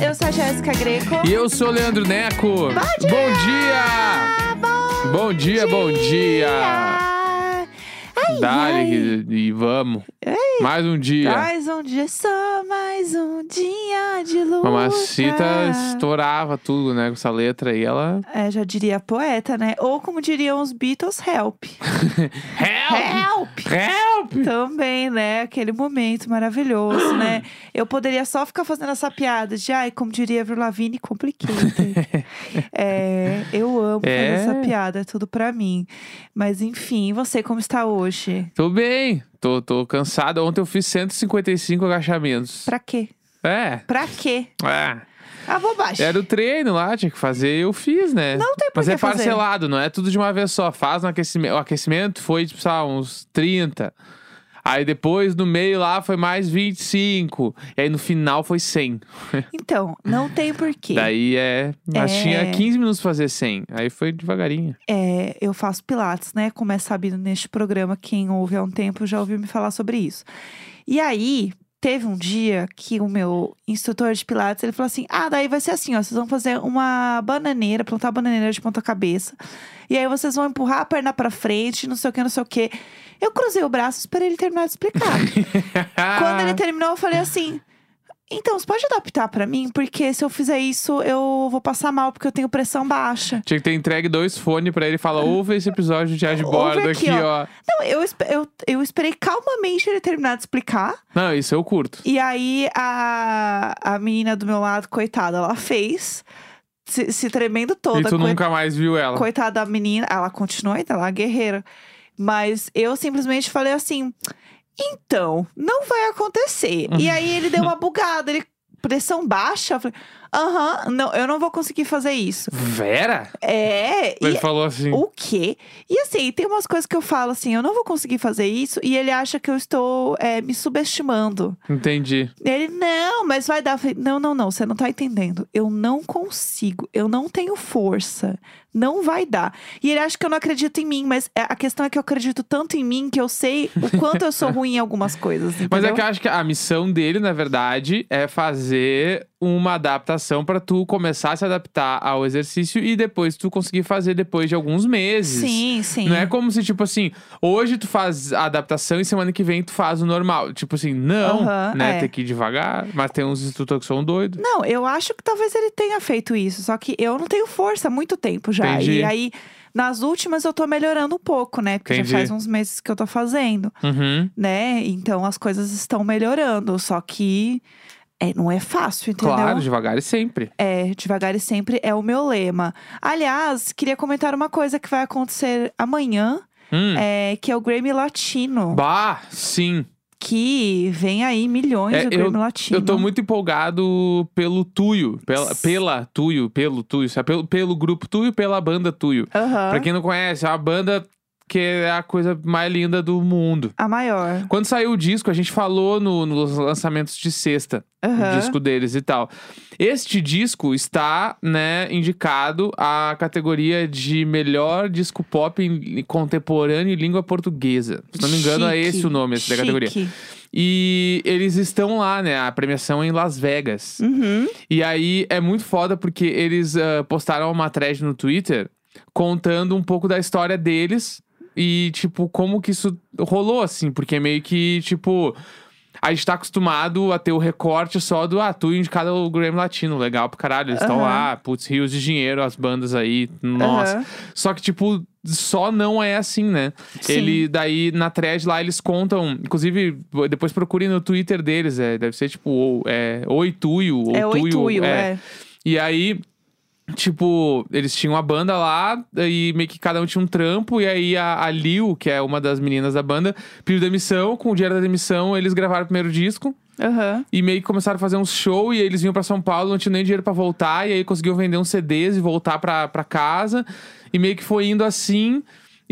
7 de novembro. Eu sou a Jéssica Greco. E eu sou o Leandro Neco. Bom dia! Bom, Bom dia, bom dia! Ai, Dale ai. e, e vamos. Mais um dia. Mais um dia, só mais um dia de luta. Mamacita estourava tudo, né? Com essa letra aí, ela. É, já diria poeta, né? Ou como diriam os Beatles, help. Help! Help! Help! Também, né? Aquele momento maravilhoso, né? Eu poderia só ficar fazendo essa piada de, ai, como diria Avril Lavigne, complicated. é, eu amo É. fazer essa piada, é tudo pra mim. Mas enfim, você como está hoje? Tô bem. Tô, tô cansado. Ontem eu fiz 155 agachamentos. Pra quê? É. Pra quê? É. A bobagem. Era o treino lá, tinha que fazer, eu fiz, né? Não tem por Mas é fazer. parcelado, não é tudo de uma vez só. Faz no aquecimento. O aquecimento foi, tipo, sei lá, uns 30. Aí depois, no meio lá, foi mais 25. E aí no final foi 100. Então, não tem porquê. Daí é. Mas É. tinha 15 minutos pra fazer 100. Aí foi devagarinho. É, eu faço pilates, né? Como é sabido neste programa, quem ouve há um tempo já ouviu me falar sobre isso. E aí, teve um dia que o meu instrutor de pilates, ele falou assim, ah, daí vai ser assim, ó, vocês vão fazer uma bananeira, plantar bananeira de ponta cabeça. E aí vocês vão empurrar a perna pra frente, não sei o que, não sei o que. Eu cruzei o braço esperei ele terminar de explicar. Quando ele terminou, eu falei assim... Então, você pode adaptar pra mim? Porque se eu fizer isso, eu vou passar mal, porque eu tenho pressão baixa. Tinha que ter entregue dois fones pra ele e falar: ouve esse episódio de de Bordo aqui, aqui, ó. ó. Não, eu, eu, eu esperei calmamente ele terminar de explicar. Não, isso eu curto. E aí a, a menina do meu lado, coitada, ela fez. Se, se tremendo toda. e tu nunca mais viu ela. Coitada da menina, ela continua ainda lá, guerreira. Mas eu simplesmente falei assim: então, não vai acontecer. e aí ele deu uma bugada, ele. Pressão baixa? Eu falei, aham, não, eu não vou conseguir fazer isso. Vera? É, Ele e falou assim. o quê? E assim, tem umas coisas que eu falo assim, eu não vou conseguir fazer isso, e ele acha que eu estou é, me subestimando. Entendi. Ele, não, mas vai dar. Falei, não, não, não, você não tá entendendo. Eu não consigo, eu não tenho força. Não vai dar. E ele acha que eu não acredito em mim, mas é- a questão é que eu acredito tanto em mim que eu sei o quanto eu sou ruim em algumas coisas. Entendeu? Mas é que eu acho que a missão dele, na verdade, é fazer uma adaptação pra tu começar a se adaptar ao exercício e depois tu conseguir fazer depois de alguns meses. Sim, sim. Não é como se, tipo assim, hoje tu faz a adaptação e semana que vem tu faz o normal. Tipo assim, não, né? é. Tem que ir devagar, mas tem uns instrutores que são doidos. Não, eu acho que talvez ele tenha feito isso, só que eu não tenho força há muito tempo já. Entendi. E aí, nas últimas, eu tô melhorando um pouco, né? Porque Entendi. já faz uns meses que eu tô fazendo, Uhum. né? Então as coisas estão melhorando. Só que é, não é fácil, entendeu? Claro, devagar e sempre. É, devagar e sempre é o meu lema. Aliás, queria comentar uma coisa que vai acontecer amanhã, Hum. é, que é o Grammy Latino. Bah, sim. Que vem aí milhões É, do eu- Grammy Latino. Eu tô muito empolgado pelo Tuyo. Pela, pela Tuyo, pelo Tuyo. Pelo, pelo grupo Tuyo, pela banda Tuyo. Aham. Pra quem não conhece, é uma banda que é a coisa mais linda do mundo. A maior. Quando saiu o disco, a gente falou no- nos lançamentos de sexta, Aham. o disco deles e tal. Este disco está, né, indicado à categoria de melhor disco pop em- contemporâneo em língua portuguesa. Se não me engano, é Chique, esse o nome esse da categoria. E eles estão lá, né? A premiação é em Las Vegas. Uhum. E aí é muito foda porque eles ah, postaram uma thread no Twitter contando um pouco da história deles e, tipo, como que isso rolou, assim, porque meio que, tipo. A gente tá acostumado a ter o recorte só do ah, tu indicado ao Grammy Latino, legal pro caralho. Eles estão lá, putz, rios de dinheiro, as bandas aí, nossa. Aham. Só que, tipo, só não é assim, né? Sim. Ele, daí, na thread lá, eles contam. Inclusive, depois procurem no Twitter deles. É, deve ser tipo, ou, é, Oi Tuyo, ou É Tuyo. oituio, é. E aí, tipo, eles tinham uma banda lá, e meio que cada um tinha um trampo, e aí a, a Liu, que é uma das meninas da banda, pediu demissão. Com o dinheiro da demissão, eles gravaram o primeiro disco. Aham. E meio que começaram a fazer um show e aí eles vinham pra São Paulo, não tinham nem dinheiro pra voltar, e aí conseguiu vender uns CDs e voltar pra casa. E meio que foi indo assim.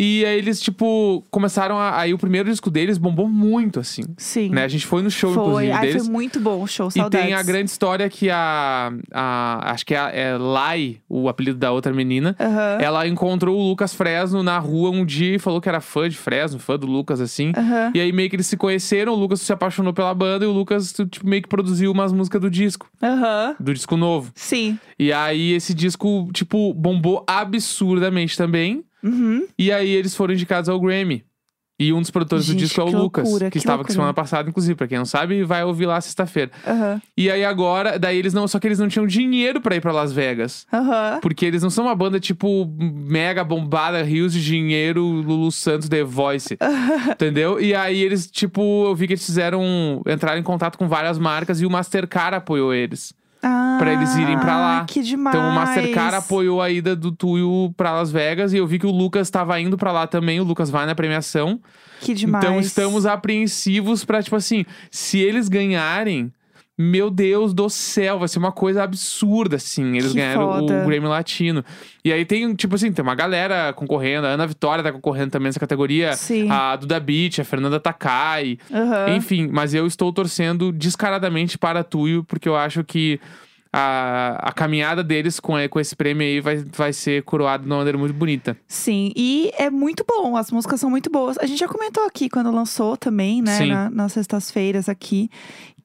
E aí eles, tipo, começaram a. Aí o primeiro disco deles bombou muito, assim. Sim. Né? A gente foi no show, foi. inclusive, Ai, deles. foi muito bom o show, E saudades. tem a grande história que a. a acho que é, a- é Lai, o apelido da outra menina. Ela encontrou o Lucas Fresno na rua um dia e falou que era fã de Fresno, fã do Lucas, assim. E aí meio que eles se conheceram, o Lucas se apaixonou pela banda e o Lucas, tipo, meio que produziu umas músicas do disco, Aham. do disco novo. Sim. E aí esse disco, tipo, bombou absurdamente também. Uhum. E aí eles foram indicados ao Grammy. E um dos produtores Gente, do disco é o Lucas, loucura, que, que estava aqui semana passada, inclusive, pra quem não sabe, vai ouvir lá sexta-feira. Aham. E aí agora, daí eles não, só que eles não tinham dinheiro pra ir pra Las Vegas. Aham. Porque eles não são uma banda tipo mega bombada, rios de dinheiro, Lulu Santos, The Voice. entendeu? E aí eles, tipo, eu vi que eles fizeram. entraram em contato com várias marcas e o Mastercard apoiou eles. Ah, Pra eles irem pra lá. Que demais. Então o Mastercard apoiou a ida do Tuyo pra Las Vegas e eu vi que o Lucas tava indo pra lá também. O Lucas vai na premiação. Que demais. Então estamos apreensivos pra, tipo assim, se eles ganharem. Meu Deus do céu, vai ser uma coisa absurda, assim. Eles Que ganharam o, foda. o Grammy Latino. E aí tem, tipo assim, tem uma galera concorrendo. A Ana Vitória tá concorrendo também nessa categoria. Sim. A Duda Beat, a Fernanda Takai. Aham. Enfim, mas eu estou torcendo descaradamente para Tuyo, porque eu acho que a, a caminhada deles com, com esse prêmio aí vai, vai ser coroada de uma maneira muito bonita. Sim, e é muito bom, as músicas são muito boas. A gente já comentou aqui quando lançou também, né, na- nas sextas-feiras aqui,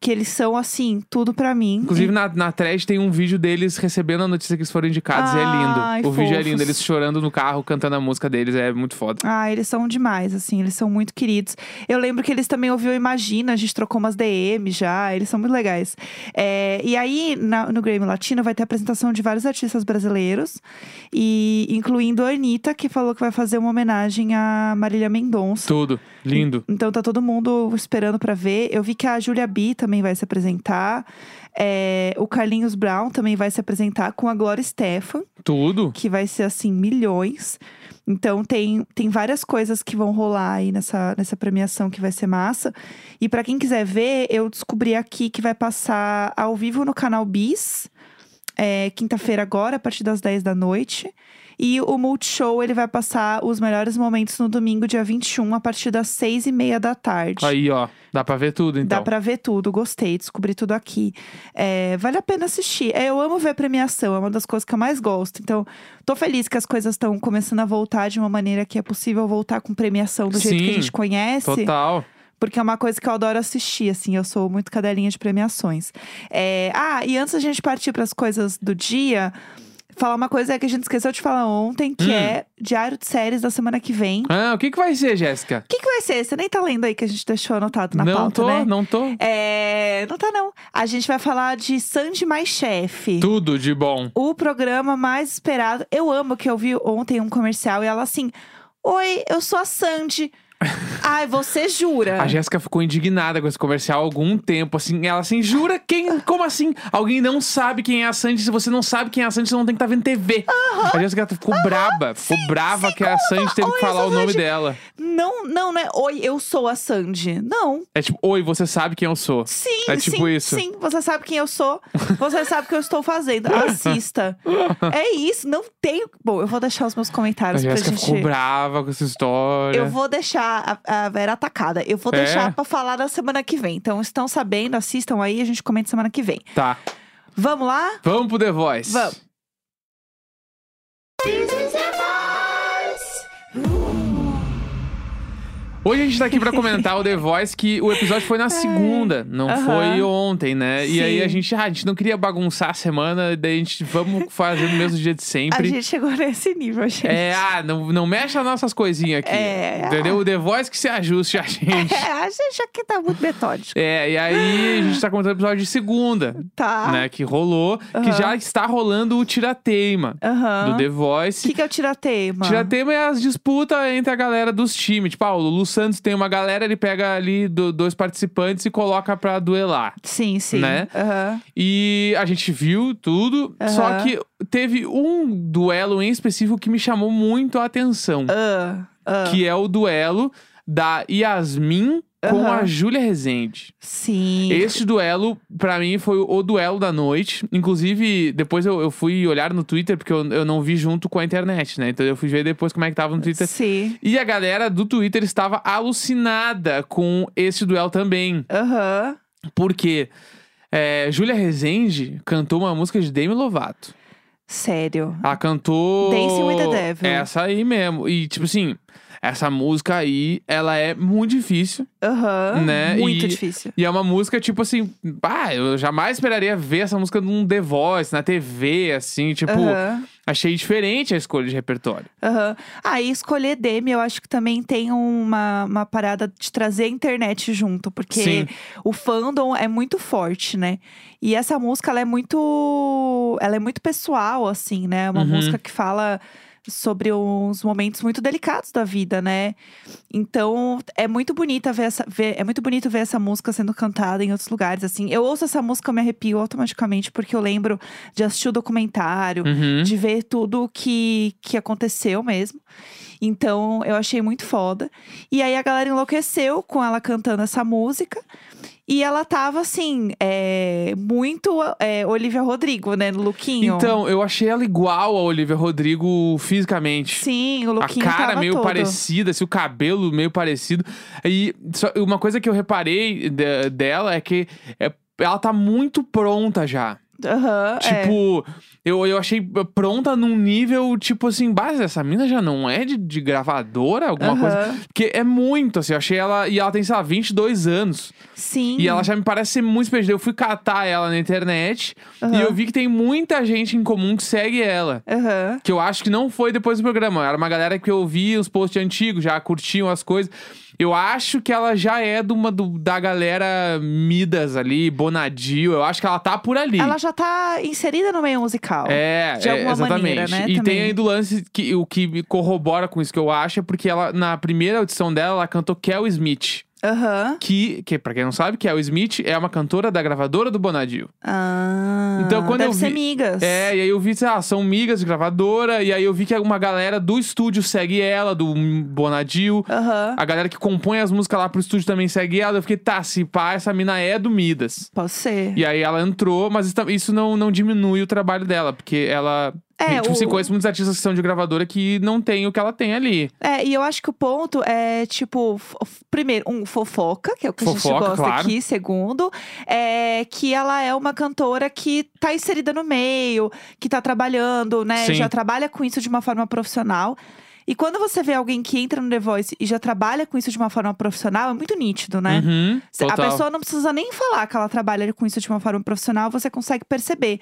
que eles são, assim, tudo pra mim. Inclusive, na, na thread tem um vídeo deles recebendo a notícia que eles foram indicados e é lindo. Ai, o vídeo é fofos. lindo, eles chorando no carro, cantando a música deles, é muito foda. Ah, eles são demais, assim, eles são muito queridos. Eu lembro que eles também ouviram Imagina, a gente trocou umas DM já, eles são muito legais. É, e aí, na- no Grammy Latino, vai ter apresentação de vários artistas brasileiros, e incluindo a Anitta, que falou que vai fazer uma homenagem a Marília Mendonça. Tudo, lindo. Então tá todo mundo esperando pra ver. Eu vi que a Julia B também vai se apresentar. É, o Carlinhos Brown também vai se apresentar com a Glória Stefan, Tudo. que vai ser assim, milhões. Então tem, tem várias coisas que vão rolar aí nessa, nessa premiação que vai ser massa. E pra quem quiser ver, eu descobri aqui que vai passar ao vivo no canal Bis, é, quinta-feira agora, a partir das 10 da noite. E o Multishow, ele vai passar os melhores momentos no domingo, dia 21, a partir das 6 e meia da tarde. Aí, ó. Dá pra ver tudo, então. Dá pra ver tudo, gostei, descobri tudo aqui. É, vale a pena assistir. É, eu amo ver premiação, é uma das coisas que eu mais gosto. Então, tô feliz que as coisas estão começando a voltar de uma maneira que é possível voltar com premiação do jeito que a Sim, gente conhece. Total. Porque é uma coisa que eu adoro assistir, assim, eu sou muito cadelinha de premiações. É, ah, e antes da gente partir para as coisas do dia, falar uma coisa que a gente esqueceu de falar ontem, que Hum. é diário de séries da semana que vem. O Ah, o que que vai ser, Jéssica? que, que vai ser? Você nem tá lendo aí que a gente deixou anotado na não pauta, tô, né? não tô. É, não tá não. A gente vai falar de Sandy Mais Chefe. Tudo de bom. O programa mais esperado. Eu amo que eu vi ontem um comercial e ela assim: Oi, eu sou a Sandy. Ai, você jura? A Jéssica ficou indignada com esse comercial há algum tempo, assim. Ela assim, jura quem? Como assim? Alguém não sabe quem é a Sandy. Se você não sabe quem é a Sandy, você não tem que estar vendo TV. A Jéssica ficou braba. Ficou brava que a Sandy teve Oi, que falar o nome Sandy. dela. Não, não, né? Oi, eu sou a Sandy. Não. É tipo, oi, você sabe quem eu sou. Sim, É tipo sim, isso. sim. Você sabe quem eu sou. Você sabe o que eu estou fazendo. Assista. é isso. Não tem. Bom, eu vou deixar os meus A comentários pra Jéssica gente. ficou brava com essa história. Eu vou deixar a, a Vera atacada. Eu vou É? deixar pra falar na semana que vem. Então, estão sabendo, assistam aí, a gente comenta semana que vem. Tá. Vamos lá? Vamos pro The Voice. Vamos. Hoje a gente tá aqui pra comentar o The Voice, que o episódio foi na segunda, não Aham. foi ontem, né? E aí Sim. a gente, ah, a gente não queria bagunçar a semana, daí a gente vamos fazer no mesmo dia de A sempre. gente chegou nesse nível, gente. É, ah, não, não mexe as nossas coisinhas aqui. É. Entendeu? O The Voice que se ajuste a gente. É, a gente aqui tá muito metódico. É, e aí a gente tá comentando o episódio de segunda, Tá. né? Que rolou, que Aham. já está rolando o tirateima Aham. do The O Voice. que, que é o tiratema? Tiratema é as disputas entre a galera dos times. Tipo, ah, o Lulu Santos tem uma galera, ele pega ali do- dois participantes e coloca pra duelar. Sim, sim. Né? Aham. E a gente viu tudo, só Aham. que teve um duelo em específico que me chamou muito a atenção. Ah, ah. Que é o duelo da Yasmin com Aham. a Júlia Rezende. Sim. Este duelo, pra mim, foi o duelo da noite. Inclusive, depois eu, eu fui olhar no Twitter, porque eu, eu não vi junto com a internet, né? Então eu fui ver depois como é que tava no Twitter. Sim. E a galera do Twitter estava alucinada com esse duelo também. Aham. Porque é, Júlia Rezende cantou uma música de Demi Lovato. Sério. Ela cantou. Dancing with the Devil. Essa aí mesmo. E, tipo assim, essa música aí, ela é muito difícil. Aham. Né? Muito E- difícil. E é uma música, tipo assim, ah, eu jamais esperaria ver essa música num The Voice, na TV, assim, tipo, Aham. achei diferente a escolha de repertório. Aham. Ah, e escolher Demi, eu acho que também tem uma, uma parada de trazer a internet junto, porque Sim. o fandom é muito forte, né? E essa música, ela é muito. Ela é muito pessoal, assim, né? É uma Uhum. música que fala sobre uns momentos muito delicados da vida, né? Então, é muito bonita ver essa. Ver, é muito bonito ver essa música sendo cantada em outros lugares, assim. Eu ouço essa música, eu me arrepio automaticamente, porque eu lembro de assistir o documentário Uhum. de ver tudo que, que aconteceu mesmo. Então, eu achei muito foda. E aí a galera enlouqueceu com ela cantando essa música. E ela tava, assim, é, muito é, Olivia Rodrigo, né? No lookinho. Então, eu achei ela igual a Olivia Rodrigo fisicamente. Sim, o A lookinho cara tava meio todo. parecida, assim, o cabelo meio parecido. E só- uma coisa que eu reparei de- dela é que é- ela tá muito pronta já. Aham, é. Tipo, eu, eu achei pronta num nível, tipo assim, base, essa mina já não é de, de gravadora, alguma coisa. Porque é muito, assim, eu achei ela. E ela tem, sei lá, 22 anos. Sim. E ela já me parece ser muito experiente. Eu fui catar ela na internet Aham. e eu vi que tem muita gente em comum que segue ela. Aham. Que eu acho que não foi depois do programa. Era uma galera que eu vi os posts antigos, já curtiam as coisas. Eu acho que ela já é de uma do- da galera Midas ali, Bonadil. Eu acho que ela tá por ali. Ela já tá inserida no meio musical. É, De é, alguma exatamente. maneira, né, E também. tem aí do lance que o que corrobora com isso que eu acho é porque ela, na primeira audição dela, ela cantou Kel Smith. Aham. Que, que, pra quem não sabe, Kel Smith é uma cantora da gravadora do Bonadil. Ah, Então, quando deve eu ser vi- migas. É, e aí eu vi, ah, são migas de gravadora, e aí eu vi que uma galera do estúdio segue ela, do Bonadil. Aham. A galera que compõe as músicas lá pro estúdio também segue ela. Eu fiquei, tá, se pá, essa mina é do Midas. Pode ser. E aí ela entrou, mas isso não, não diminui o trabalho dela, porque ela. É, tipo, o- assim, conheço muitos artistas que são de gravadora que não tem o que ela tem ali. É, e eu acho que o ponto é, tipo, primeiro, um, fofoca, que é o que a gente Fofoca, gosta claro. aqui. Segundo, é que ela é uma cantora que tá inserida no meio, que tá trabalhando, né? Sim. Já trabalha com isso de uma forma profissional. E quando você vê alguém que entra no The Voice e já trabalha com isso de uma forma profissional, é muito nítido, né? Uhum, A pessoa não precisa nem falar que ela trabalha com isso de uma forma profissional, você consegue perceber.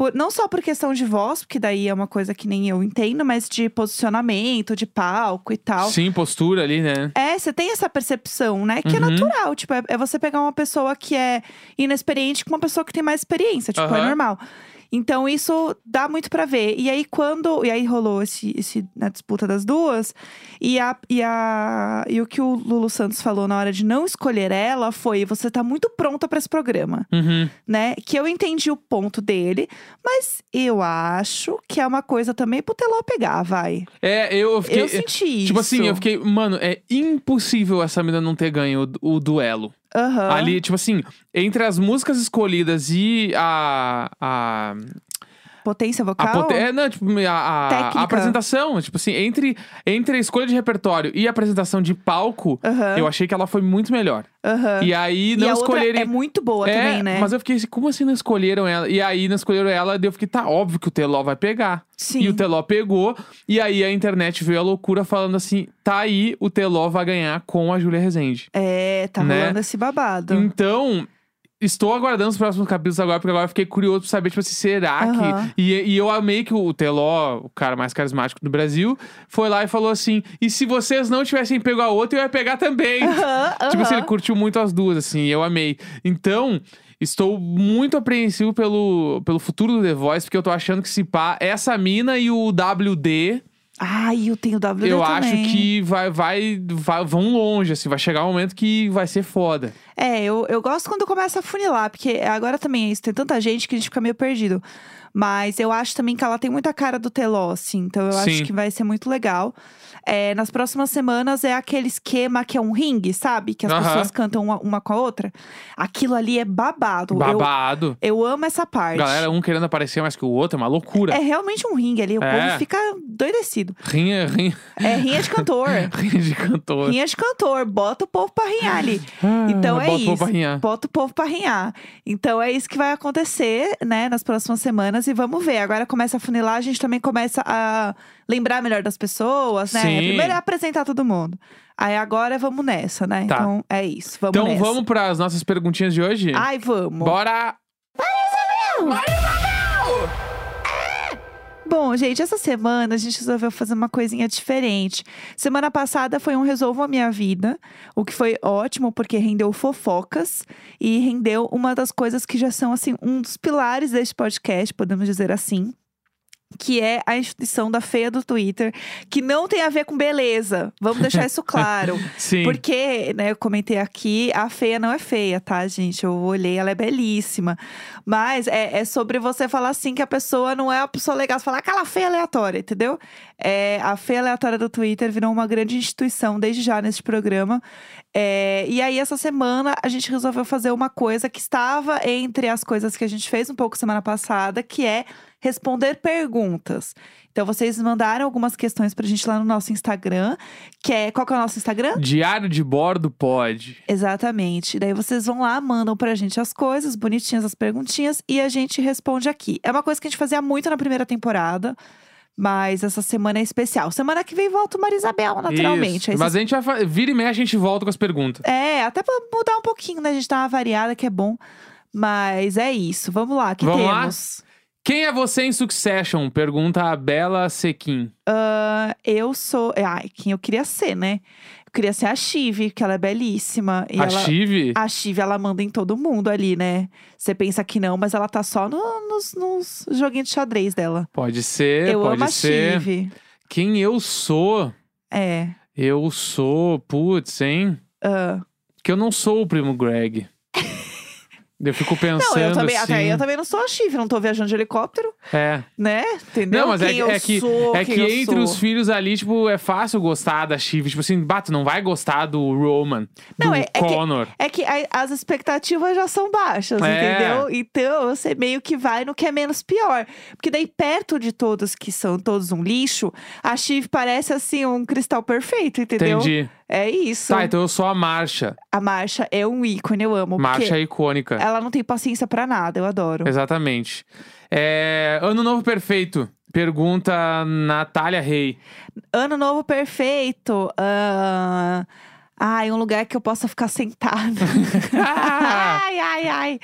Por- não só por questão de voz, porque daí é uma coisa que nem eu entendo, mas de posicionamento, de palco e tal. Sim, postura ali, né? É, você tem essa percepção, né? Que é Uhum. natural. Tipo, é, é você pegar uma pessoa que é inexperiente com uma pessoa que tem mais experiência. Tipo, é Aham. normal. Então, isso dá muito pra ver. E aí, quando. E aí rolou esse, esse na disputa das duas. E, a, e, a, e o que o Lulu Santos falou na hora de não escolher ela foi: você tá muito pronta pra esse programa, Uhum. né? Que eu entendi o ponto dele, mas eu acho que é uma coisa também pro Teló pegar, vai. É, eu fiquei. eu senti isso. Tipo assim, eu fiquei, mano, é impossível essa mina não ter ganho o, o duelo. Aham. Ali, tipo assim, entre as músicas escolhidas e a. a, Potência a, vocal? pote- é, não, tipo, a, a- a apresentação. Tipo assim, entre, entre a escolha de repertório e a apresentação de palco, eu achei que ela foi muito melhor. Aham. E aí E não a outra escolherem. é muito boa É, também, né? Mas eu fiquei assim, como assim não escolheram ela? E aí não escolheram ela, daí eu fiquei, tá óbvio que o Teló vai pegar. Sim. E o Teló pegou, e aí a internet veio a loucura falando assim: tá aí, o Teló vai ganhar com a Júlia Rezende. É, tá Né? rolando esse babado. Então. Estou aguardando os próximos capítulos agora, porque agora eu fiquei curioso pra saber, tipo assim, será Aham. que. E, e eu amei que o Teló, o cara mais carismático do Brasil, foi lá e falou assim: e se vocês não tivessem pego a outra, eu ia pegar também. Aham, Tipo assim, ele curtiu muito as duas, assim, eu amei. Então, estou muito apreensivo pelo, pelo futuro do The Voice, porque eu tô achando que se pá, essa mina e o WD Ai, eu tenho WD eu também. acho que vai, vai, vai, vão longe, assim, vai chegar um momento que vai ser foda. É, eu, eu gosto quando começa a funilar, porque agora também é isso, tem tanta gente que a gente fica meio perdido. Mas eu acho também que ela tem muita cara do Teló, assim, então eu Sim. acho que vai ser muito legal. É, nas próximas semanas é aquele esquema que é um ringue, sabe? Que as pessoas cantam uma, uma com a outra. Aquilo ali é babado. Eu, Babado. eu amo essa parte. Galera, um querendo aparecer mais que o outro, é uma loucura. É realmente um ringue ali, o É. povo fica doidecido. Rinha, rinha, É rinha de cantor. rinha de cantor. rinha de cantor, bota o povo pra rinhar ali. Ah, Então é bota o isso. povo pra rinhar. Bota o povo pra rinhar. Então é isso que vai acontecer, né, nas próximas semanas e vamos ver. Agora começa a funilar, a gente também começa a lembrar melhor das pessoas, né? Sim. Primeiro é apresentar todo mundo. Aí agora vamos nessa, né? Tá. Então é isso, vamos Então nessa. vamos para as nossas perguntinhas de hoje? Ai, vamos. Bora! Bom, gente, essa semana a gente resolveu fazer uma coisinha diferente. Semana passada foi um Resolvo a Minha Vida, o que foi ótimo porque rendeu fofocas e rendeu uma das coisas que já são, assim, um dos pilares deste podcast, podemos dizer assim. Que é a instituição da feia do Twitter, que não tem a ver com beleza. Vamos deixar isso claro. Sim. Porque, né, eu comentei aqui, a feia não é feia, tá, gente? Eu olhei, ela é belíssima. Mas é, é sobre você falar assim que a pessoa não é uma pessoa legal. Você falar aquela feia aleatória, entendeu? É, a feia aleatória do Twitter virou uma grande instituição desde já nesse programa. É, e aí, essa semana, a gente resolveu fazer uma coisa que estava entre as coisas que a gente fez um pouco semana passada, que é responder perguntas. Então, vocês mandaram algumas questões pra gente lá no nosso Instagram, que é. Qual que é o nosso Instagram? Diário de bordo pode. Exatamente. Daí vocês vão lá, mandam pra gente as coisas, bonitinhas as perguntinhas, e a gente responde aqui. É uma coisa que a gente fazia muito na primeira temporada, mas essa semana é especial. Semana que vem volta o Marisabel, naturalmente. Isso. Mas a gente vai. Vira e meia a gente volta com as perguntas. É, até pra mudar um pouquinho, né? A gente dá uma variada, que é bom. Mas é isso. Vamos lá, que Vamos lá? Quem é você em Succession? Pergunta a Bela Sequin. Ah, eu sou. Ai, quem eu queria ser, né? Eu queria ser a Chive, que ela é belíssima. E a ela... Chive? A Chive, ela manda em todo mundo ali, né? Você pensa que não, mas ela tá só no- nos, nos joguinhos de xadrez dela. Pode ser, eu pode amo a ser. Chive. Quem eu sou? É. Eu sou. Putz, hein? ah. Que eu não sou o primo Greg. Eu fico pensando. Não, eu também, assim, até eu também não sou a Chive, não tô viajando de helicóptero, É. né? Entendeu? Não, mas é, quem que- eu é que, sou, é que entre sou. os filhos ali, tipo, é fácil gostar da Chive. Tipo assim, bato, não vai gostar do Roman, Não, do é- é que- Connor. É que a- as expectativas já são baixas, É. entendeu? Então você meio que vai no que é menos pior. Porque daí, perto de todos que são todos um lixo, a Chive parece assim um cristal perfeito, entendeu? Entendi. É isso. Tá, então eu sou a Marcha. A Marcha é um ícone, eu amo. Marcha é icônica. ela não tem paciência pra nada, eu adoro. Exatamente. É, ano Novo Perfeito. Pergunta Natália Rei. Ano novo perfeito. Ah, Ai, um lugar que eu possa ficar sentada. ai, ai, ai.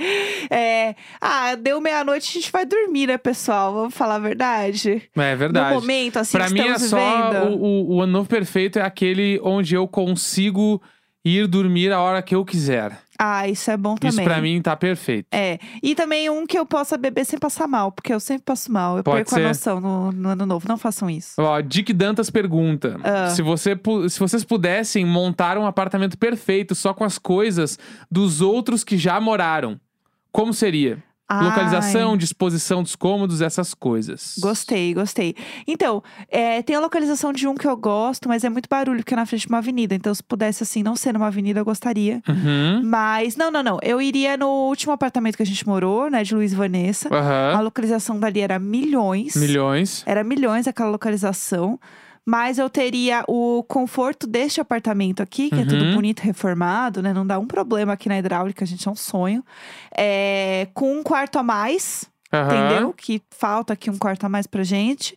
É, Ah, deu meia-noite, a gente vai dormir, né, pessoal? Vamos falar a verdade. É verdade. No momento, assim, Pra que mim é só vivendo. o, o, o ano novo perfeito é aquele onde eu consigo ir dormir a hora que eu quiser. Ah, isso é bom também. Isso pra mim tá perfeito. É. E também um que eu possa beber sem passar mal, porque eu sempre passo mal. Eu Pode perco ser. a noção no, no ano novo. Não façam isso. Ó, Dick Dantas pergunta: Ah. se, você, se vocês pudessem montar um apartamento perfeito só com as coisas dos outros que já moraram, como seria? Localização, Ai. disposição dos cômodos, essas coisas. Gostei, gostei. Então, é, tem a localização de um que eu gosto, mas é muito barulho, porque é na frente de uma avenida. Então, se pudesse, assim, não ser numa avenida, eu gostaria. Uhum. Mas, não, não, não. Eu iria no último apartamento que a gente morou, né, de Luiz e Vanessa. A Aham. localização dali era milhões. Milhões. Era milhões aquela localização. Mas eu teria o conforto deste apartamento aqui, que é tudo Uhum. bonito, reformado, né? Não dá um problema aqui na hidráulica, gente, é um sonho. É, com um quarto a mais, Aham. entendeu? Que falta aqui um quarto a mais pra gente.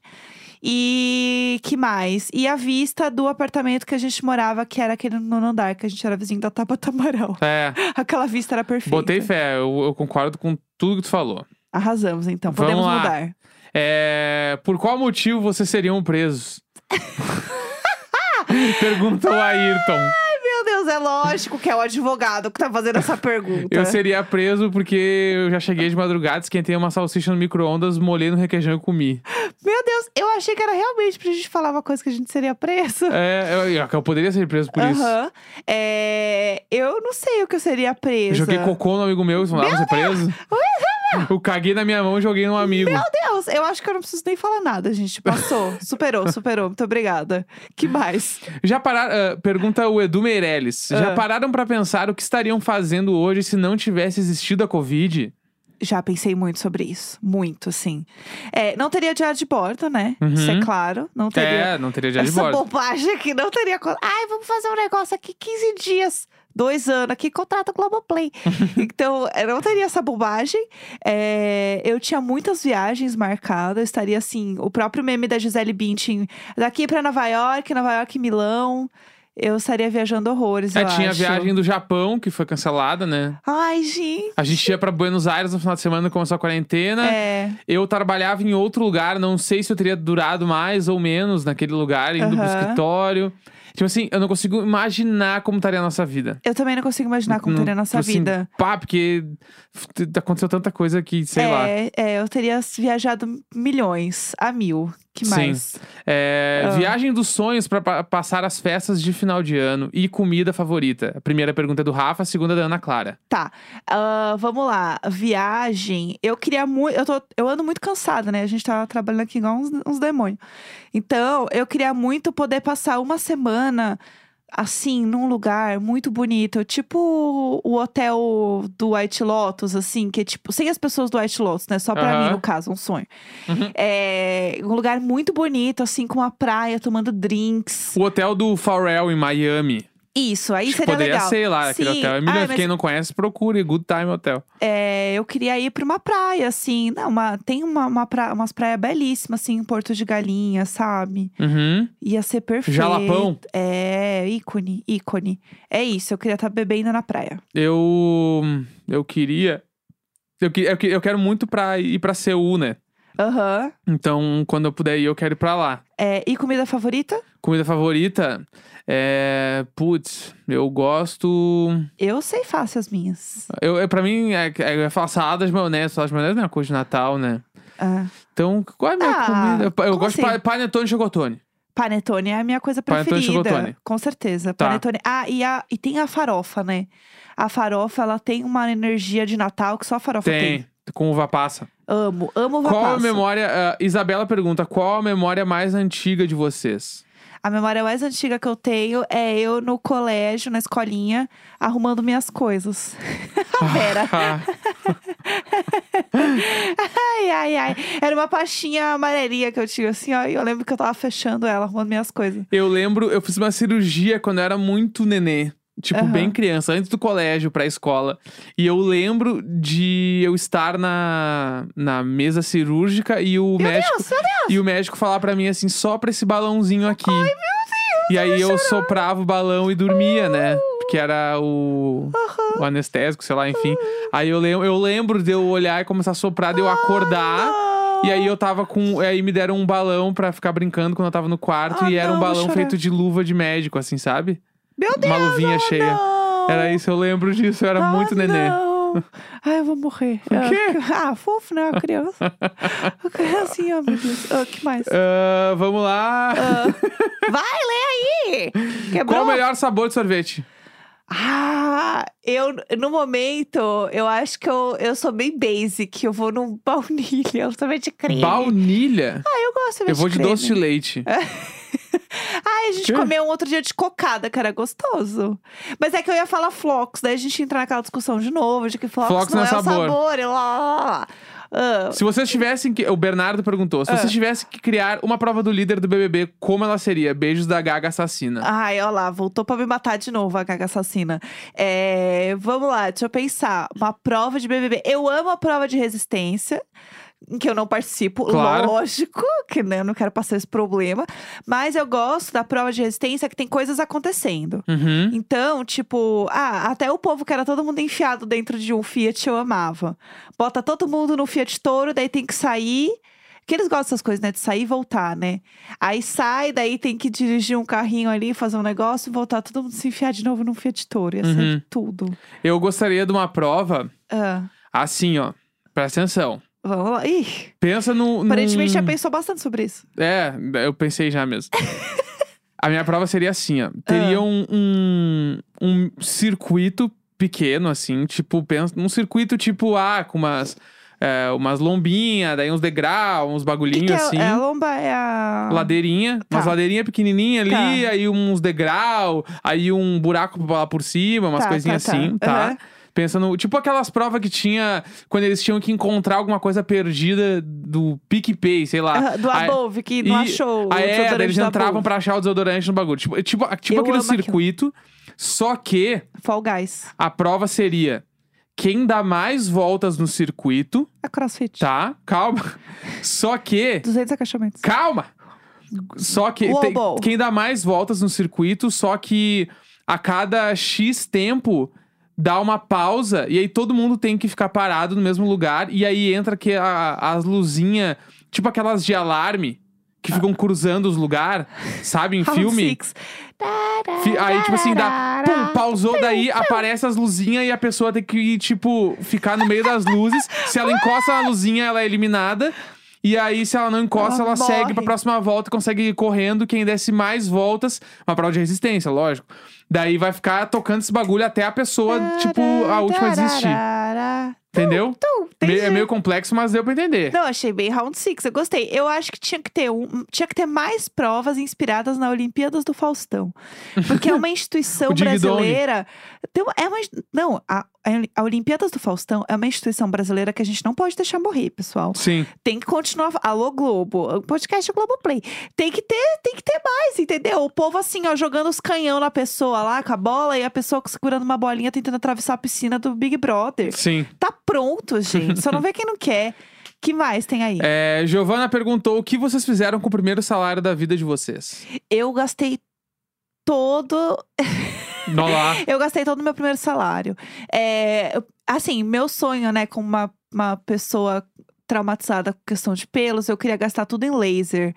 E que mais? E a vista do apartamento que a gente morava, que era aquele no nono andar, que a gente era vizinho da Tabata Amaral. É, Aquela vista era perfeita. botei fé, eu, eu concordo com tudo que tu falou. Arrasamos, então. Podemos mudar. É, por qual motivo vocês seriam presos? Pergunta o Ayrton. Meu Deus, é lógico que é o advogado que tá fazendo essa pergunta. Eu seria preso porque eu já cheguei de madrugada, esquentei uma salsicha no micro-ondas, molhei no requeijão e comi. Meu Deus, eu achei que era realmente pra gente falar uma coisa que a gente seria preso. É, eu, eu poderia ser preso por isso. Aham. É, eu não sei o que eu seria presa. Joguei cocô no amigo meu, você ser preso? Eu caguei na minha mão e joguei num amigo. Meu Deus, eu acho que eu não preciso nem falar nada, gente. Passou, superou, superou. Muito obrigada. Que mais? Já pararam. ah, pergunta o Edu Meirelles. Já Ah. pararam pra pensar o que estariam fazendo hoje se não tivesse existido a Covid? Já pensei muito sobre isso. Muito, assim. É, não teria diário de bordo, né? Uhum. Isso é claro. Não teria. É, não teria dia de Essa bordo. bobagem aqui não teria. Ai, vamos fazer um negócio aqui 15 dias. Dois anos aqui, contrata Globoplay. então, eu não teria essa bobagem. É, eu tinha muitas viagens marcadas. Estaria assim, o próprio meme da Gisele Bündchen. Daqui pra Nova York, Nova York e Milão. Eu estaria viajando horrores, É, eu tinha a acho. viagem do Japão, que foi cancelada, né? Ai, gente. A gente ia pra Buenos Aires no final de semana, começou a quarentena. É, Eu trabalhava em outro lugar, não sei se eu teria durado mais ou menos naquele lugar, indo pro Aham. escritório. Tipo assim, eu não consigo imaginar como estaria a nossa vida. eu também não consigo imaginar como teria a nossa assim, vida. pá, porque aconteceu tanta coisa que, sei lá. é, é, eu teria viajado milhões, a mil. Que Sim. mais? É, Ah. Viagem dos sonhos pra pa- passar as festas de final de ano e comida favorita. A primeira pergunta é do Rafa, a segunda é da Ana Clara. Tá, ah, vamos lá. Viagem. Eu queria muito. Eu, tô, eu ando muito cansada, né? A gente tá trabalhando aqui igual uns, uns demônios. Então, eu queria muito poder passar uma semana. Assim, num lugar muito bonito, tipo o hotel do White Lotus, assim, que é tipo, sem as pessoas do White Lotus, né? Só pra Aham. mim, no caso, um sonho. Uhum. É um lugar muito bonito, assim, com uma praia, tomando drinks. O hotel do Pharrell em Miami. Isso, aí seria poderia legal. ser lá, aquele Sim. hotel. É milhões. mas Quem não conhece, procure Good Time Hotel. É, eu queria ir pra uma praia, assim. Não, uma, tem uma, uma pra- umas praias belíssimas, assim, em Porto de Galinha, sabe? Uhum. Ia ser perfeito. Jalapão. É, ícone, ícone. É isso, eu queria estar bebendo na praia. Eu. Eu queria. Eu, que- eu, eu quero muito pra ir pra Seul, né? Aham. Então, quando eu puder ir, eu quero ir pra lá. É, e comida favorita? Comida favorita? É. Putz, eu gosto. Eu sei fácil as minhas. Eu, eu, pra mim, é, é, falar salada de maionese. Salada de maionese não é uma coisa de Natal, né? Ah, Então, qual é a minha Ah, comida? Eu, gosto de assim? pa- panetone e chocotone. panetone é a minha coisa Panetone e preferida. chocotone. Com certeza. Tá. Panetone. Ah, e, a, e tem a farofa, né? A farofa, ela tem uma energia de Natal que só a farofa tem. Tem, com uva passa. Amo, amo uva Qual a passa. memória. ah, Isabela pergunta: qual a memória mais antiga de vocês? A memória mais antiga que eu tenho é eu no colégio, na escolinha, arrumando minhas coisas. Pera. Ah, Ai, ai, ai. Era uma pastinha amarelinha que eu tinha, assim, ó. E eu lembro que eu tava fechando ela, arrumando minhas coisas. eu lembro, eu fiz uma cirurgia quando eu era muito nenê. Tipo, Aham. bem criança, antes do colégio, pra escola. E eu lembro de eu estar na, na mesa cirúrgica e o médico. Deus, meu Deus! E o médico falar pra mim assim, sopra esse balãozinho aqui. Ai, meu Deus! E aí eu soprava o balão e dormia, né? Porque era o, o anestésico, sei lá, enfim. Aí eu lembro, eu lembro de eu olhar e começar a soprar, de eu acordar. Não. E aí eu tava com. Aí me deram um balão pra ficar brincando quando eu tava no quarto. Ah, e era um não, vou balão feito de luva de médico, assim, sabe? Meu Deus! Uma luvinha oh, cheia. Não. Era isso, eu lembro disso, eu era Ah, muito nenê. Não. Ai, eu vou morrer. O quê? Ah, fofo, né? A criança. A criancinha, meu Deus. O que mais? Ah, vamos lá. Ah, vai, lê aí! Quebrou? Qual o melhor sabor de sorvete? Ah, eu, no momento, eu acho que eu, eu sou bem basic. Eu vou no baunilha, eu sorvete de creme. Baunilha? Ah, eu gosto de Eu vou de creme. doce de leite. Ai, a gente comeu um outro dia de cocada, que era gostoso. Mas é que eu ia falar flocos, daí a gente ia entrar naquela discussão de novo, de que flocos, Flocos não não é é o sabor. sabor. E lá, lá, lá. Ah, Se vocês tivessem que. O Bernardo perguntou: se Ah. vocês tivessem que criar uma prova do líder do BBB, como ela seria? Beijos da Gaga assassina. Ai, ó lá, voltou pra me matar de novo a Gaga assassina. É, vamos lá, deixa eu pensar. Uma prova de BBB. Eu amo a prova de resistência. Em que eu não participo, Claro. lógico, que né, eu não quero passar esse problema. Mas eu gosto da prova de resistência que tem coisas acontecendo. Uhum. Então, tipo, ah, até o povo que era todo mundo enfiado dentro de um Fiat eu amava. Bota todo mundo no Fiat Toro, daí tem que sair. Porque eles gostam dessas coisas, né? De sair e voltar, né? Aí sai, daí tem que dirigir um carrinho ali, fazer um negócio e voltar, todo mundo se enfiar de novo num Fiat Toro. Ia Uhum. ser tudo. Eu gostaria de uma prova Ah, assim, ó. Presta atenção. Vamos lá. Ih, Pensa no. aparentemente já pensou bastante sobre isso. É, eu pensei já mesmo. A minha prova seria assim, ó. Teria Ah. um, um, um circuito pequeno, assim, tipo, pensa num circuito tipo, ah, com umas, é, umas lombinhas, daí uns degraus, uns O que, bagulhinhos que é, assim. é a lomba? É a. Ladeirinha, Tá. umas ladeirinhas pequenininhas ali, Tá. aí uns degrau, aí um buraco lá por cima, umas Tá, coisinhas tá, tá. assim, tá? Aham. Pensa no. Tipo aquelas provas que tinha quando eles tinham que encontrar alguma coisa perdida do PicPay, sei lá. Do Above, que não achou Ah, é, desodorante eles entravam pra achar o desodorante no bagulho. Tipo, tipo, tipo aquele amo aquilo. circuito, só que Fall Guys. a prova seria quem dá mais voltas no circuito, A CrossFit. tá? Calma. Só que. 200 agachamentos. Calma! Só que tem- quem dá mais voltas no circuito, só que a cada X tempo dá uma pausa e aí todo mundo tem que ficar parado no mesmo lugar e aí entra que a- as luzinhas, tipo aquelas de alarme que ficam cruzando os lugares, sabe, em filme. Aí, tipo assim, dá. Pum, pausou, daí aparece as luzinhas e a pessoa tem que, tipo, ficar no meio das luzes. Se ela encosta na luzinha, ela é eliminada. E aí, se ela não encosta, Ela ela, segue pra próxima volta e consegue ir correndo. Quem desce mais voltas, uma prova de resistência, lógico. Daí vai ficar tocando esse bagulho até a pessoa, tipo, a última desistir. Entendeu? Tum, Me- entendi. é meio complexo, mas deu pra entender. Não, achei bem Round Six, eu gostei. Eu acho que tinha que ter um, tinha que ter mais provas inspiradas na Olimpíadas do Faustão. Porque é uma instituição O Ding Dong. brasileira. Tem uma- é uma, não, a, a Olimpíadas do Faustão é uma instituição brasileira que a gente não pode deixar morrer, pessoal. Sim. Tem que continuar. Alô, Globo. O podcast é Globoplay. Tem que ter, tem que ter mais, entendeu? O povo assim, ó, jogando os canhão na pessoa lá com a bola e a pessoa segurando uma bolinha tentando atravessar a piscina do Big Brother. Sim. Tá pronto, gente. Só não vê quem não quer. que mais tem aí? É, Giovana perguntou o que vocês fizeram com o primeiro salário da vida de vocês. Eu gastei todo. Nó lá. Eu gastei todo o meu primeiro salário. É, assim, meu sonho, né, como uma, uma pessoa traumatizada com questão de pelos, eu queria gastar tudo em laser.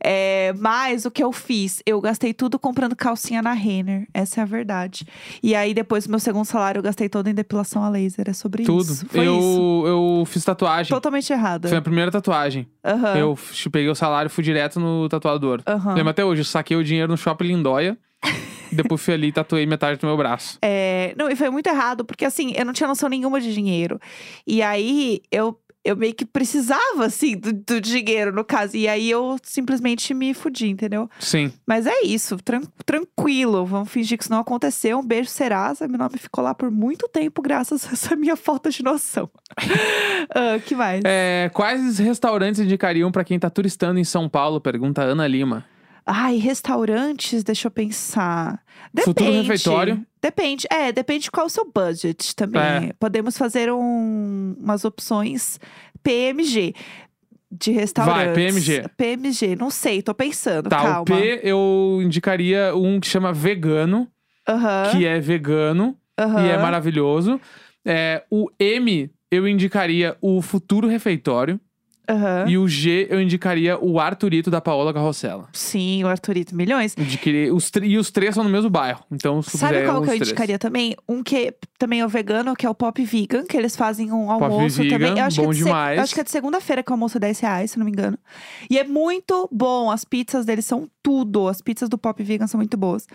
É, mas o que eu fiz? Eu gastei tudo comprando calcinha na Renner. Essa é a verdade. E aí, depois do meu segundo salário, eu gastei todo em depilação a laser. É sobre Tudo. isso. Foi eu, isso. eu fiz tatuagem. Totalmente errada. Foi a primeira tatuagem. Aham. Eu peguei o salário e fui direto no tatuador. aham. Lembro até hoje, eu saquei o dinheiro no shopping Lindóia. depois fui ali e tatuei metade do meu braço. É, não, e foi muito errado, porque assim, eu não tinha noção nenhuma de dinheiro. E aí, eu, eu meio que precisava, assim, do, do dinheiro, no caso. E aí, eu simplesmente me fudi, entendeu? Sim. Mas é isso, tran- tranquilo. Vamos fingir que isso não aconteceu. Um beijo, Serasa. Meu nome ficou lá por muito tempo, graças a essa minha falta de noção. Ah, que mais? É, quais restaurantes indicariam pra quem tá turistando em São Paulo? Pergunta Ana Lima. Ai, restaurantes, deixa eu pensar. Depende. Futuro refeitório? Depende. É, depende qual o seu budget também. É. Podemos fazer um- umas opções PMG de restaurantes. PMG. PMG, não sei, tô pensando. Tá, calma. o P eu indicaria um que chama vegano, que é vegano e é maravilhoso. É, o M eu indicaria o Futuro Refeitório. Aham. E o G eu indicaria o Arthurito da Paola Carrossela. Sim, o Arthurito Milhões. Os, e os três são no mesmo bairro. Então, se Sabe qual que eu três. indicaria também? Um que também é o vegano, que é o Pop Vegan, que eles fazem um almoço Vegan, também. Eu acho bom que é de demais. acho que é de segunda-feira que o almoço é 10 reais, se não me engano. E é muito bom. As pizzas deles são tudo. As pizzas do Pop Vegan são muito boas.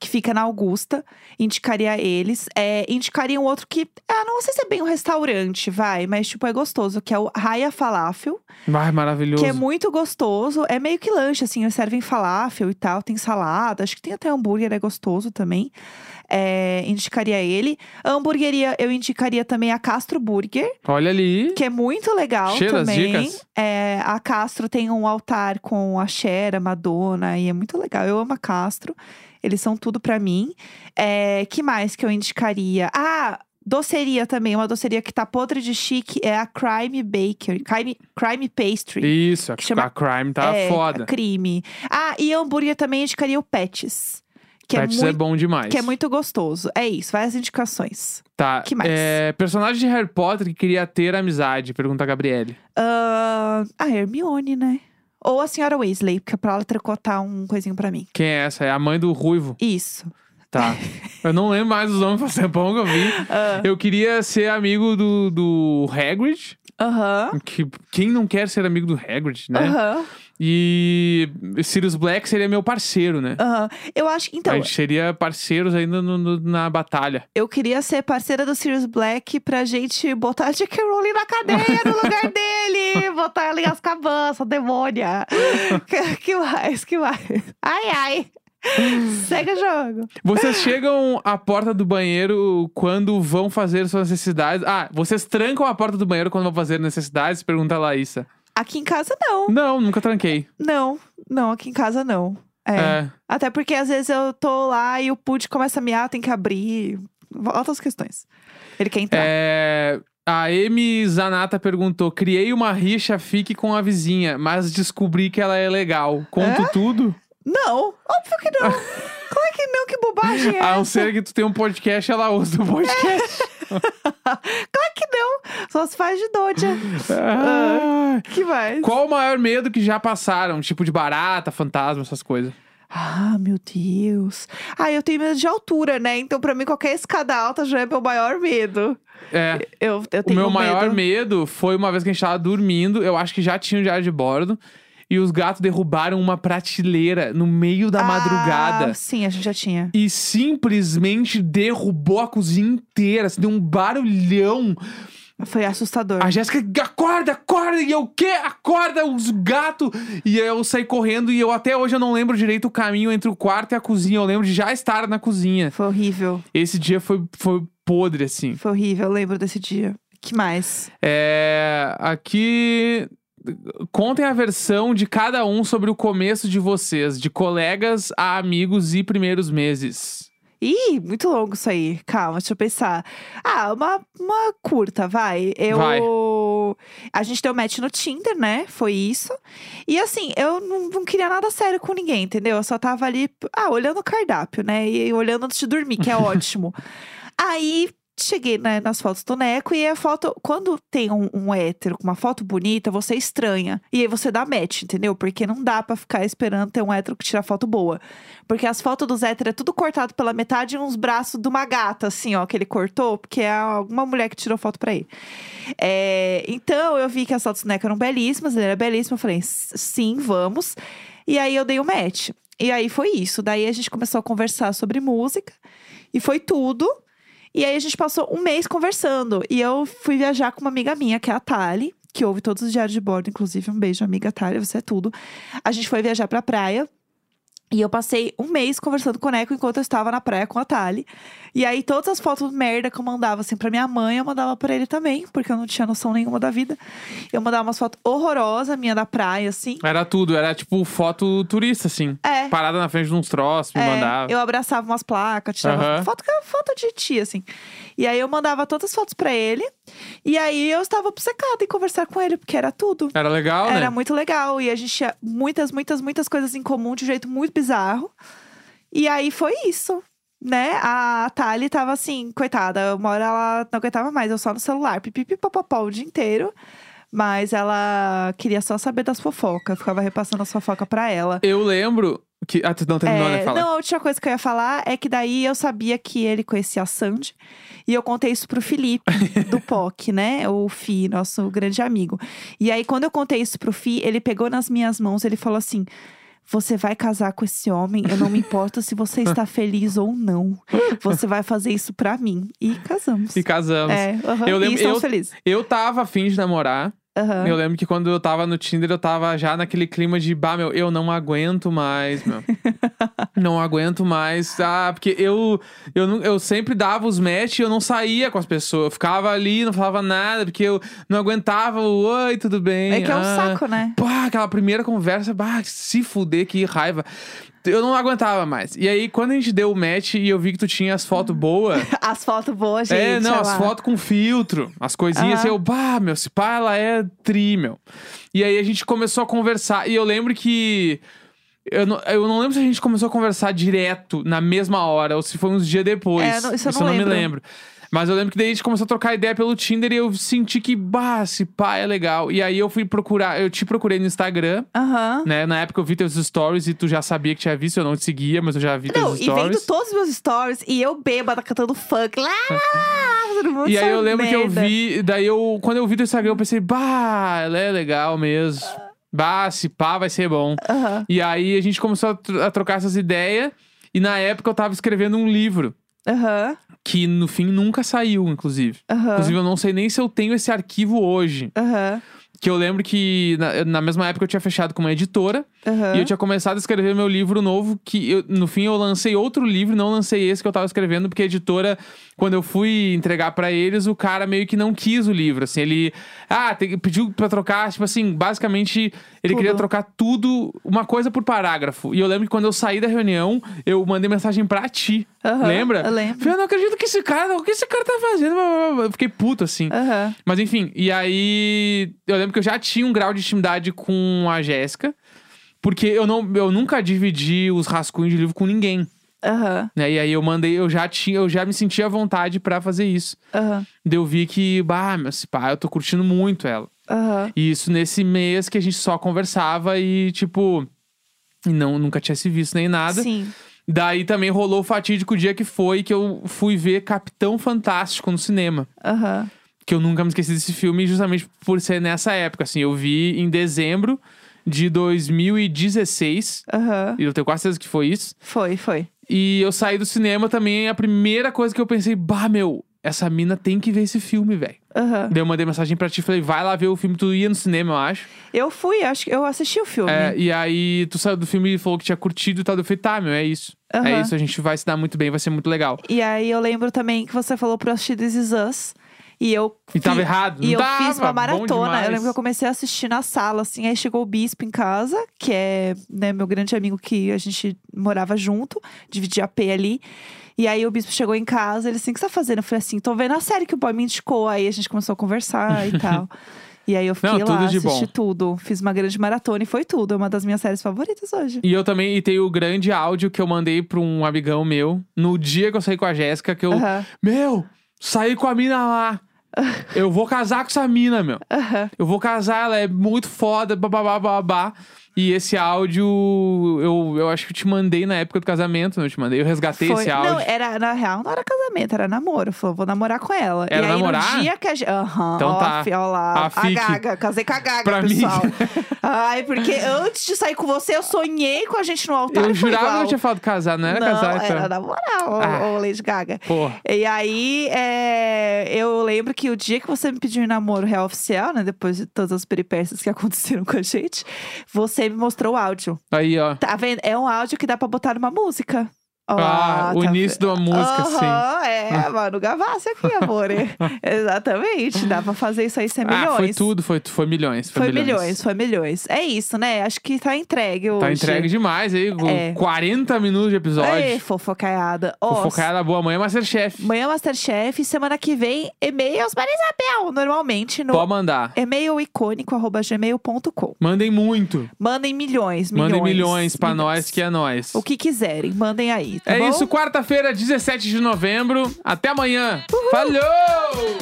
Que fica na Augusta. Indicaria eles. É, indicaria um outro que. Ah, não sei se é bem um restaurante, vai, mas tipo, é gostoso, que é o Raya Falafel. Ai, maravilhoso. Que é muito gostoso. É meio que lanche, assim. Eles servem falafel e tal. Tem salada. Acho que tem até hambúrguer, é gostoso também. É, indicaria ele. A hamburgueria, eu indicaria também a Castro Burger. Olha ali. Que é muito legal Cheio das também. dicas. É, a Castro tem um altar com a Cher, a Madonna. E é muito legal. Eu amo a Castro. Eles são tudo pra mim. É, que mais que eu indicaria? Ah... Doceria também, uma doceria que tá podre de chique é a Crime Baker, Crime, Crime Pastry. Isso, a, Que chama- a crime tá é, foda. crime. Ah, e hambúrguer também indicaria o Pets. Que é, Pets é, muito, bom demais. que é muito gostoso. É isso, várias indicações. Tá. Que mais? É, personagem de Harry Potter que queria ter amizade, pergunta a Gabriele. Ah, a Hermione, né? Ou a senhora Weasley, porque é pra ela tricotar um coisinho pra mim. Quem é essa? É a mãe do Ruivo. Isso. Tá. eu não lembro mais os nomes, faz tempão que eu vi. Ah, Eu queria ser amigo do, do Hagrid. Aham. Que, quem não quer ser amigo do Hagrid, né? Aham. E Sirius Black seria meu parceiro, né? Aham. Eu acho. Então, a gente seria parceiros ainda no- no- na batalha. eu queria ser parceira do Sirius Black pra gente botar a J.K. Rowling na cadeia no lugar dele. Botar ela em Azkaban, essa demônia. que, que mais? Que mais? Ai, ai. Segue o jogo. Vocês chegam à porta do banheiro quando vão fazer suas necessidades. Ah, vocês trancam a porta do banheiro quando vão fazer necessidades? Pergunta a Laísa. Aqui em casa, não. Não, nunca tranquei. Não. Não, aqui em casa, não. É. É. Até porque às vezes eu tô lá e o Pud começa a miar, tem que abrir. Outras questões. Ele quer entrar. É, A Amy Zanata perguntou: criei uma rixa, fique com a vizinha, mas descobri que ela é legal. Conto tudo? Não, óbvio que não. Claro que não, que bobagem é A não essa? ser que tu tenha um podcast, ela usa o podcast. Claro que não. Só se faz de doja. Ah. que mais? Qual o maior medo que já passaram? Tipo de barata, fantasma, essas coisas. Ah, meu Deus. Ah, eu tenho medo de altura, né? Então, pra mim, qualquer escada alta já é meu maior medo. É. Eu, eu O tenho meu maior medo. medo foi uma vez que a gente tava dormindo, eu acho que já tinha um diário de bordo, e os gatos derrubaram uma prateleira no meio da madrugada. Ah, sim, a gente já tinha. E simplesmente derrubou a cozinha inteira, assim, deu um barulhão. Foi assustador. A Jéssica, acorda, acorda! E eu, o quê? Acorda, os gatos! E eu saí correndo e eu até hoje eu não lembro direito o caminho entre o quarto e a cozinha. Eu lembro de já estar na cozinha. Foi horrível. Esse dia foi, foi podre, assim. Foi horrível, eu lembro desse dia. que mais? É, aqui. Contem a versão de cada um sobre o começo de vocês, de colegas a amigos e primeiros meses. Ih, muito longo isso aí. Calma, deixa eu pensar. Ah, uma, uma curta, vai. Eu. Vai. A gente deu match no Tinder, né? Foi isso. E assim, eu não, não queria nada sério com ninguém, entendeu? Eu só tava ali, ah, olhando o cardápio, né? E olhando antes de dormir, que é ótimo. Aí. Cheguei né, nas fotos do Neco e a foto. Quando tem um, um hétero com uma foto bonita, você estranha. E aí você dá match, entendeu? Porque não dá pra ficar esperando ter um hétero que tira foto boa. Porque as fotos dos héteros é tudo cortado pela metade e uns braços de uma gata, assim, ó, que ele cortou, porque é alguma mulher que tirou foto pra ele. É, então eu vi que as fotos do Neco eram belíssimas, ele era belíssimo. Eu falei, sim, vamos. E aí eu dei o match. E aí foi isso. Daí a gente começou a conversar sobre música. E foi tudo. E aí a gente passou um mês conversando. E eu fui viajar com uma amiga minha, que é a Thali, que ouve todos os diários de bordo, inclusive. Um beijo, amiga Thali, você é tudo. A gente foi viajar pra praia. E eu passei um mês conversando com o Neco enquanto eu estava na praia com a Thali. E aí, todas as fotos merda que eu mandava, assim, pra minha mãe, eu mandava pra ele também, porque eu não tinha noção nenhuma da vida. Eu mandava umas fotos horrorosas, minha da praia, assim. Era tudo, era tipo foto turista, assim. É. Parada na frente de uns troços, me É, mandava. eu abraçava umas placas, tirava Aham. foto, foto de tia, assim. E aí eu mandava todas as fotos pra ele. E aí eu estava obcecada em conversar com ele, porque era tudo. Era legal, Era né? muito legal. E a gente tinha muitas, muitas, muitas coisas em comum de um jeito muito bizarro. E aí foi isso. Né? A Thali tava assim, coitada. Uma hora ela não aguentava mais, eu só no celular, pipipipopopó o dia inteiro. Mas ela queria só saber das fofocas, ficava repassando as fofocas pra ela. Eu lembro que. Ah, tu não terminou, É, né? Fala. Não, a última coisa que eu ia falar é que daí eu sabia que ele conhecia a Sandy. E eu contei isso pro Felipe, do POC, né? O Fi, nosso grande amigo. E aí, quando eu contei isso pro Fi, ele pegou nas minhas mãos, ele falou assim. Você vai casar com esse homem, eu não me importo se você está feliz ou não. Você vai fazer isso pra mim. E casamos. E casamos. É, aham, Eu e lembro- estamos eu- felizes. Eu tava afim de namorar. Aham. Eu lembro que quando eu tava no Tinder, eu tava já naquele clima de, bah, meu, eu não aguento mais, meu. não aguento mais. Ah, porque eu, eu, não- eu sempre dava os match e eu não saía com as pessoas. Eu ficava ali, não falava nada, porque eu não aguentava o oi, tudo bem. É que é um ah, saco, né? Pá, aquela primeira conversa, bah, se fuder, que raiva. Eu não aguentava mais. E aí, quando a gente deu o match e eu vi que tu tinha as fotos boas. As fotos boas, gente. É, não, as fotos com filtro, as coisinhas, Aham. eu, bah, meu, se pá, ela é tri, meu. E aí a gente começou a conversar, e eu lembro que Eu não, eu não lembro se a gente começou a conversar direto na mesma hora ou se foi uns dias depois. É, não- isso eu não me lembro. lembro. Mas eu lembro que daí a gente começou a trocar ideia pelo Tinder e eu senti que, bah, esse pá é legal. E aí eu fui procurar, eu te procurei no Instagram, Aham. né? Na época eu vi teus stories e tu já sabia que tinha visto, eu não te seguia, mas eu já vi Não, teus e vendo stories. todos os meus stories e eu bêbada cantando funk lá, fazendo muito E aí eu lembro que eu vi, daí eu, quando eu vi do Instagram, eu pensei, bah, ela é legal mesmo. Bah, se pá, vai ser bom. Aham, E aí a gente começou a, tro- a trocar essas ideias. E na época eu tava escrevendo um livro. aham, Que no fim nunca saiu, inclusive. aham, Inclusive, eu não sei nem se eu tenho esse arquivo hoje. aham, Que eu lembro que na, na mesma época eu tinha fechado com uma editora. aham. E eu tinha começado a escrever meu livro novo. Que eu- no fim eu lancei outro livro, não lancei esse que eu tava escrevendo, porque a editora, quando eu fui entregar pra eles, o cara meio que não quis o livro. Assim, ele. Ah, tem- pediu pra trocar, tipo assim, basicamente, ele Tudo. queria trocar tudo, uma coisa por parágrafo. E eu lembro que quando eu saí da reunião, eu mandei mensagem pra ti. Aham, Lembra? eu lembro. Falei, eu não acredito que esse cara. O que esse cara tá fazendo? Eu fiquei puto, assim. Aham, Mas enfim, e aí eu lembro que eu já tinha um grau de intimidade com a Jéssica, porque eu não eu nunca dividi os rascunhos de livro com ninguém, aham, né? E aí eu mandei, eu já tinha, eu já me sentia à vontade pra fazer isso. aham, Daí eu vi que, bah, meu esse pá, eu tô curtindo muito ela. Aham. E isso nesse mês que a gente só conversava e tipo não nunca tinha se visto nem nada. Sim. Daí também rolou o fatídico dia que foi que eu fui ver Capitão Fantástico no cinema Aham. que eu nunca me esqueci desse filme, justamente por ser nessa época. Assim, eu vi em dezembro de 2016. Aham. E eu tenho quase certeza que foi isso. Foi, foi. E eu saí do cinema também. A primeira coisa que eu pensei, bah, meu, essa mina tem que ver esse filme, velho. Daí eu mandei mensagem pra ti, falei, vai lá ver o filme. Tu ia no cinema, eu acho. Eu fui, acho que eu assisti o filme. É, e aí tu saiu do filme e falou que tinha curtido e tal. Eu falei, tá, meu, é isso. É Aham. isso, a gente vai se dar muito bem, vai ser muito legal. E aí eu lembro também que você falou pra eu assistir This Is Us. E eu. E tava errado. E eu tava, fiz uma maratona. Eu lembro que eu comecei a assistir na sala, assim. Aí chegou o Bispo em casa, que é né, meu grande amigo que a gente morava junto, dividia a P ali. E aí o Bispo chegou em casa, ele assim, o que você tá fazendo? Eu falei assim, tô vendo a série que o boy me indicou. Aí a gente começou a conversar e tal. E aí eu fiquei Não, lá, assisti bom. tudo. Fiz uma grande maratona e foi tudo. É uma das minhas séries favoritas hoje. E eu também e tem o grande áudio que eu mandei pra um amigão meu no dia que eu saí com a Jéssica, que eu. Aham, Meu, saí com a mina lá. Eu vou casar com essa mina, meu. Eu vou casar, ela é muito foda, babá, babá. E esse áudio, eu, eu acho que eu te mandei na época do casamento, não eu te mandei. Eu resgatei Foi. esse áudio. Não, era, na real, não era casamento, era namoro. Falou, vou namorar com ela. Era e aí, namorar? no dia que a gente. Aham, Então ó, tá. ó lá. A A, fique. Gaga, casei com a Gaga, Pra mim. pessoal. Ai, porque antes de sair com você, eu sonhei com a gente no altar. eu jurava que eu tinha falado casar, não era não, casar, então. era namorar, ô, Ah. ô, Lady Gaga. Pô, E aí, é, eu lembro que o dia que você me pediu em namoro real oficial, né? Depois de todas as peripécias que aconteceram com a gente, você me mostrou o áudio. aí, ó. Tá vendo? É um áudio que dá pra botar numa música. Ó, Ah, o tá início de uma música, sim. Aham, É, mano, Gavassi aqui, amor. Exatamente. Dá pra fazer isso aí sem milhões. Ah, foi tudo, foi, foi milhões. Foi, Foi milhões. foi milhões. É isso, né? Acho que tá entregue hoje. Tá entregue demais aí, É. 40 minutos de episódio. Ei, fofocaiada. Ó, Fofocada boa, amanhã é Masterchef. Manhã Masterchef, semana que vem, e-mails para Isabel. Normalmente no Pode mandar. e-mail icônico, arroba gmail.com. Mandem muito. Mandem milhões, milhões. Mandem milhões pra milhões. nós, que é nós. O que quiserem, mandem aí, tá é bom? Isso, quarta-feira, 17 de novembro. Até amanhã. Uhul. Falou!